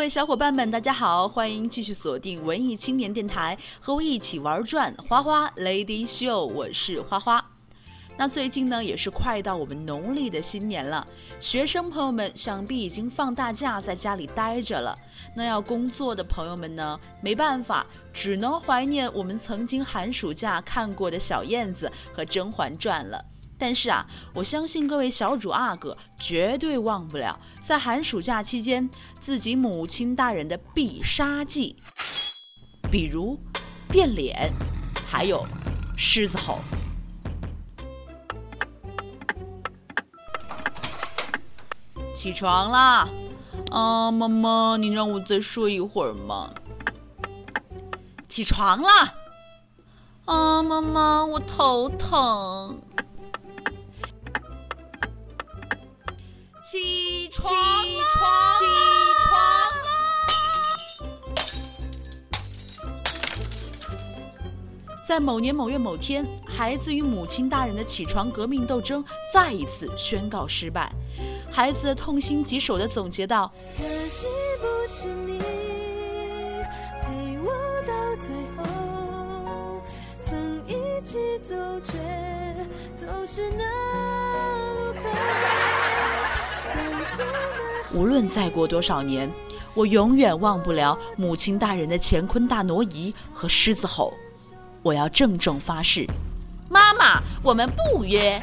各位小伙伴们，大家好，欢迎继续锁定文艺青年电台，和我一起玩转花花 Lady Show，我是花花。那最近呢，也是快到我们农历的新年了，学生朋友们想必已经放大假，在家里待着了。那要工作的朋友们呢，没办法，只能怀念我们曾经寒暑假看过的小燕子和《甄嬛传》了。但是啊，我相信各位小主阿哥绝对忘不了在寒暑假期间自己母亲大人的必杀技，比如变脸，还有狮子吼。起床啦！啊，妈妈，你让我再睡一会儿吗？起床啦！啊，妈妈，我头疼。起床起床在某年某月某天，孩子与母亲大人的起床革命斗争再一次宣告失败。孩子痛心疾首的总结道：“可惜不是你陪我到最后，曾一起走，却总是那无论再过多少年，我永远忘不了母亲大人的乾坤大挪移和狮子吼。我要郑重发誓，妈妈，我们不约。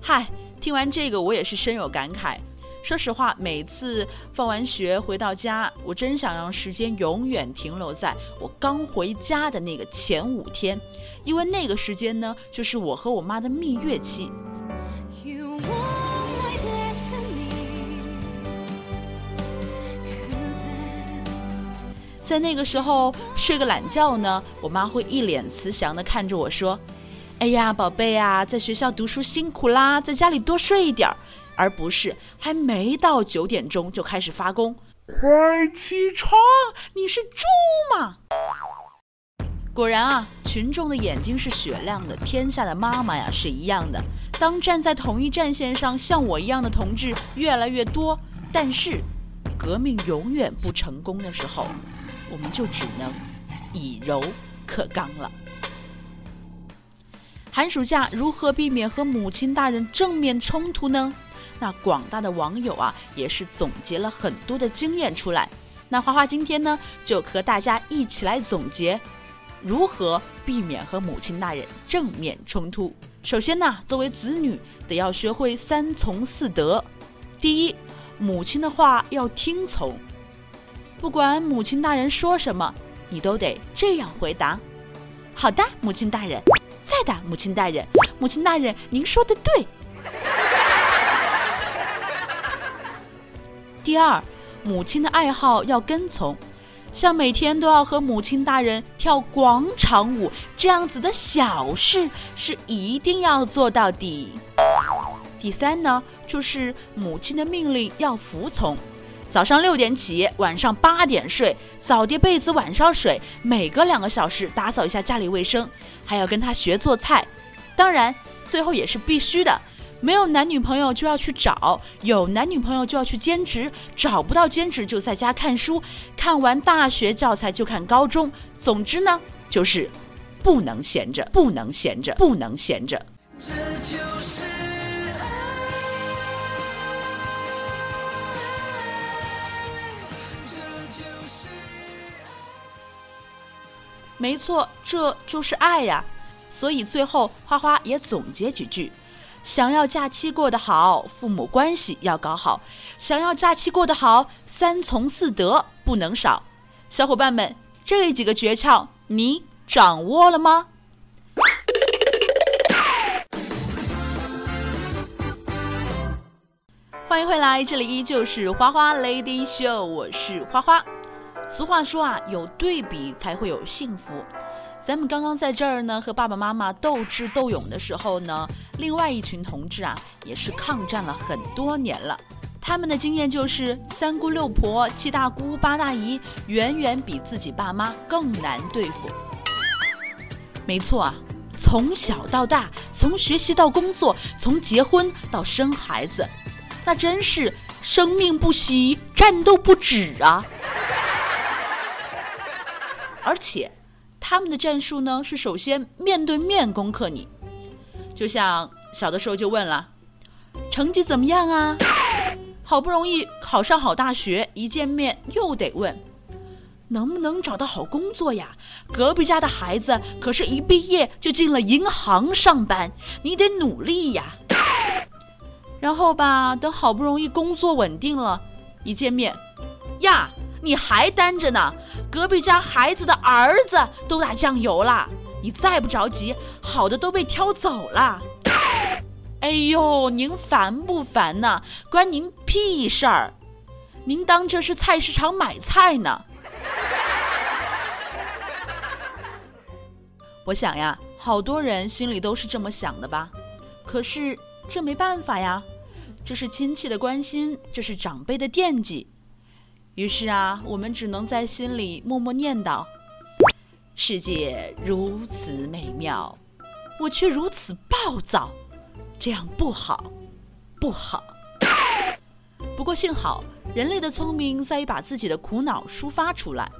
嗨，听完这个，我也是深有感慨。说实话，每次放完学回到家，我真想让时间永远停留在我刚回家的那个前五天。因为那个时间呢，就是我和我妈的蜜月期。在那个时候睡个懒觉呢，我妈会一脸慈祥的看着我说：“哎呀，宝贝啊，在学校读书辛苦啦，在家里多睡一点儿。”而不是还没到九点钟就开始发功。快起床！你是猪吗？果然啊，群众的眼睛是雪亮的，天下的妈妈呀是一样的。当站在同一战线上像我一样的同志越来越多，但是革命永远不成功的时候，我们就只能以柔克刚了。寒暑假如何避免和母亲大人正面冲突呢？那广大的网友啊，也是总结了很多的经验出来。那花花今天呢，就和大家一起来总结。如何避免和母亲大人正面冲突？首先呢，作为子女得要学会三从四德。第一，母亲的话要听从，不管母亲大人说什么，你都得这样回答：好的，母亲大人。在的，母亲大人。母亲大人，您说的对。第二，母亲的爱好要跟从。像每天都要和母亲大人跳广场舞这样子的小事是一定要做到底。第三呢，就是母亲的命令要服从，早上六点起，晚上八点睡，早叠被子，晚烧水，每隔两个小时打扫一下家里卫生，还要跟他学做菜。当然，最后也是必须的。没有男女朋友就要去找，有男女朋友就要去兼职，找不到兼职就在家看书，看完大学教材就看高中。总之呢，就是不能闲着，不能闲着，不能闲着。这就是没错这就是爱呀。所以最后花花也总结几句。想要假期过得好父母关系要搞好。想要假期过得好三从四德不能少。小伙伴们这几个诀窍你掌握了吗？欢迎回来这里依旧是花花 lady show 我是花花。俗话说啊，有对比才会有幸福。咱们刚刚在这儿呢，和爸爸妈妈斗智斗勇的时候呢，另外一群同志啊，也是抗战了很多年了。他们的经验就是三姑六婆、七大姑八大姨，远远比自己爸妈更难对付。没错啊，从小到大，从学习到工作，从结婚到生孩子。那真是生命不息，战斗不止啊！而且，他们的战术呢是首先面对面攻克你，就像小的时候就问了，成绩怎么样啊？好不容易考上好大学，一见面又得问，能不能找到好工作呀？隔壁家的孩子可是一毕业就进了银行上班，你得努力呀！然后吧，等好不容易工作稳定了，一见面，呀，你还单着呢？隔壁家孩子的儿子都打酱油了，你再不着急，好的都被挑走了。哎呦，您烦不烦呢？关您屁事儿！您当这是菜市场买菜呢？我想呀，好多人心里都是这么想的吧？可是。这没办法呀，这是亲戚的关心，这是长辈的惦记。于是啊，我们只能在心里默默念叨：世界如此美妙，我却如此暴躁，这样不好，不好。不过幸好，人类的聪明在于把自己的苦恼抒发出来。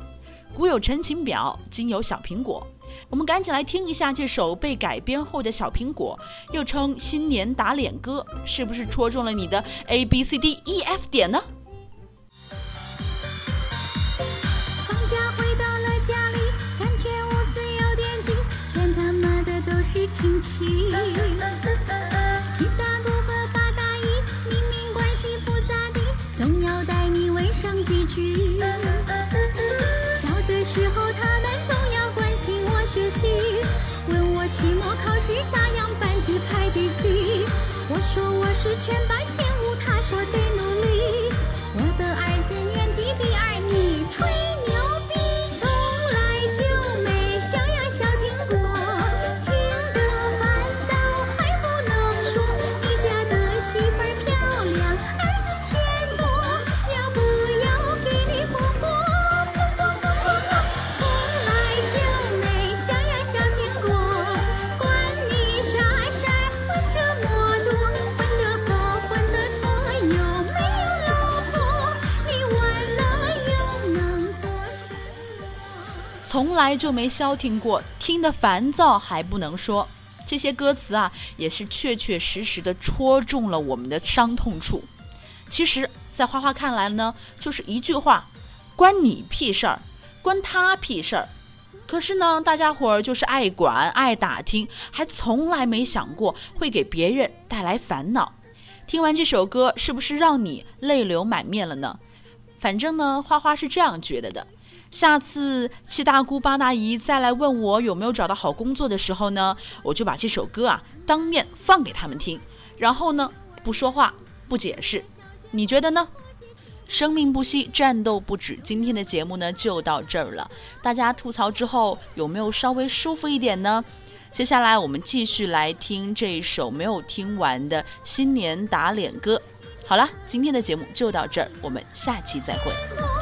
古有陈情表，今有小苹果。我们赶紧来听一下这首被改编后的小苹果，又称新年打脸歌，是不是戳中了你的 A B C D E F 点呢？亲戚。七大姑和八大姨明明关系不咋地，总要带你问上几句。小的时候他们总要关心我学习，问我期末考试咋样，班级排第几。我说我是全班前五，他说得从来就没消停过，听得烦躁还不能说。这些歌词啊，也是确确实实的戳中了我们的伤痛处。其实，在花花看来呢，就是一句话：关你屁事儿，关他屁事儿。可是呢，大家伙儿就是爱管、爱打听，还从来没想过会给别人带来烦恼。听完这首歌，是不是让你泪流满面了呢？反正呢，花花是这样觉得的。下次七大姑八大姨再来问我有没有找到好工作的时候呢，我就把这首歌啊当面放给他们听，然后呢不说话不解释，你觉得呢？生命不息，战斗不止。今天的节目呢就到这儿了，大家吐槽之后有没有稍微舒服一点呢？接下来我们继续来听这首没有听完的新年打脸歌。好了，今天的节目就到这儿，我们下期再会。